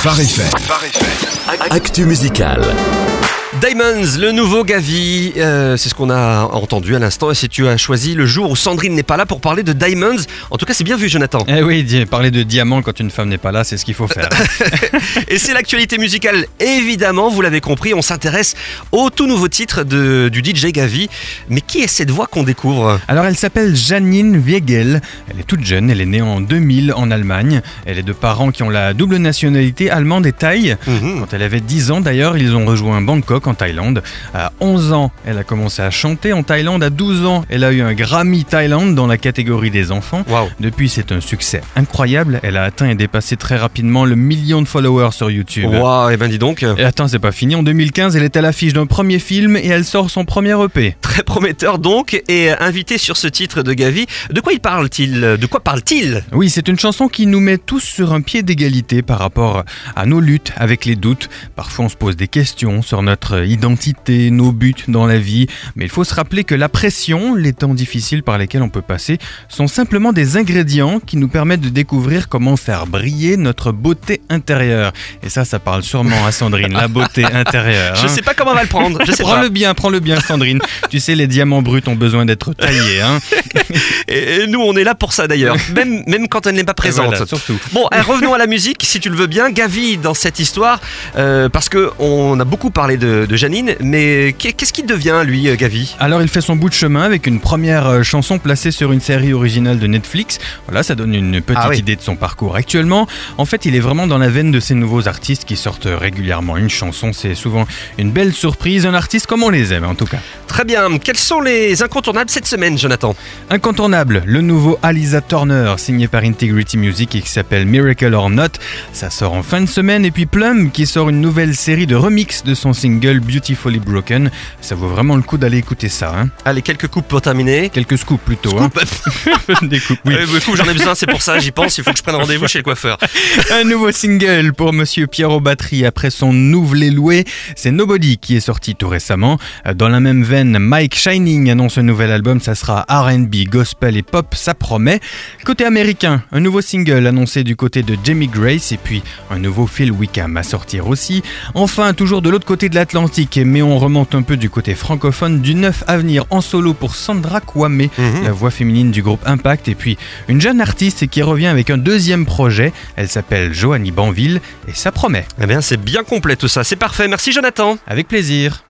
Phare. Actu musical. Diamonds, le nouveau Gavi, euh, c'est ce qu'on a entendu à l'instant. Et si tu as choisi le jour où Sandrine n'est pas là pour parler de Diamonds, en tout cas c'est bien vu Jonathan. Eh oui, parler de diamant quand une femme n'est pas là, c'est ce qu'il faut faire. Et c'est l'actualité musicale, évidemment, vous l'avez compris, on s'intéresse au tout nouveau titre de, du DJ Gavi. Mais qui est cette voix qu'on découvre? Alors elle s'appelle Janine Wiegel, elle est toute jeune, elle est née en 2000 en Allemagne, elle est de parents qui ont la double nationalité allemande et thaï. Mhm. Quand elle avait 10 ans d'ailleurs, ils ont rejoint Bangkok en Thaïlande. À 11 ans, elle a commencé à chanter en Thaïlande. À 12 ans, elle a eu un Grammy Thaïlande dans la catégorie des enfants. Waouh Depuis, c'est un succès incroyable. Elle a atteint et dépassé très rapidement le million de followers sur YouTube. Waouh, et ben dis donc, Et attends, c'est pas fini. En 2015, elle est à l'affiche d'un premier film et elle sort son premier EP. très prometteur donc, et invité sur ce titre de Gavi. De quoi il parle-t-il De quoi parle-t-il? Oui, c'est une chanson qui nous met tous sur un pied d'égalité par rapport à nos luttes avec les doutes. Parfois, on se pose des questions sur notre identité, nos buts dans la vie. Mais il faut se rappeler que la pression, les temps difficiles par lesquels on peut passer, sont simplement des ingrédients qui nous permettent de découvrir comment faire briller notre beauté intérieure. Et ça, ça parle sûrement à Sandrine, la beauté intérieure. Je hein. sais pas comment on va le prendre, je sais. Prends-le bien, prends-le bien, Sandrine. tu sais, les diamants bruts ont besoin d'être taillés. Hein. Et et nous, on est là pour ça d'ailleurs, même, même quand elle n'est pas présente. Voilà, surtout. Bon, eh, revenons à la musique, si tu le veux bien. Gavi, dans cette histoire, euh, parce que on a beaucoup parlé de, de Janine, mais qu'est- qu'est-ce qu'il devient, lui, euh, Gavi? Alors il fait son bout de chemin avec une première euh, chanson placée sur une série originale de Netflix. Voilà, ça donne une petite Ah oui. idée de son parcours actuellement. En fait, il est vraiment dans la veine de ces nouveaux artistes qui sortent régulièrement une chanson. C'est souvent une belle surprise, un artiste comme on les aime en tout cas. Très bien. Quels sont les incontournables cette semaine, Jonathan? Incontournable, le nouveau Alisa Turner signé par Integrity Music et qui s'appelle Miracle or Not. Ça sort en fin de semaine et puis Plum qui sort une nouvelle série de remix de son single Beautifully Broken. Ça vaut vraiment le coup d'aller écouter ça. Hein. Allez, quelques coupes pour terminer. Quelques scoops plutôt. Hein. Des coupes, oui. Beaucoup, j'en ai besoin, c'est pour ça, j'y pense, il faut que je prenne rendez-vous chez le coiffeur. Un nouveau single pour Monsieur Pierrot Batterie après son nouvelé loué, c'est Nobody qui est sorti tout récemment. Dans la même veine, Mike Shining annonce un nouvel album, ça sera R&B, gospel et pop, ça promet. Côté américain, un nouveau single annoncé du côté de Jamie Grace et puis un nouveau Phil Wickham à sortir aussi. Enfin, toujours de l'autre côté de l'Atlantique, mais on remonte un peu du côté francophone, du neuf à venir en solo pour Sandra Kwame, Mhm. la voix féminine du groupe Impact, et puis une jeune artiste qui revient avec un deuxième projet. Elle s'appelle Joanie Banville et ça promet. Eh bien, c'est bien complet tout ça, c'est parfait. Merci, Jonathan. Avec plaisir.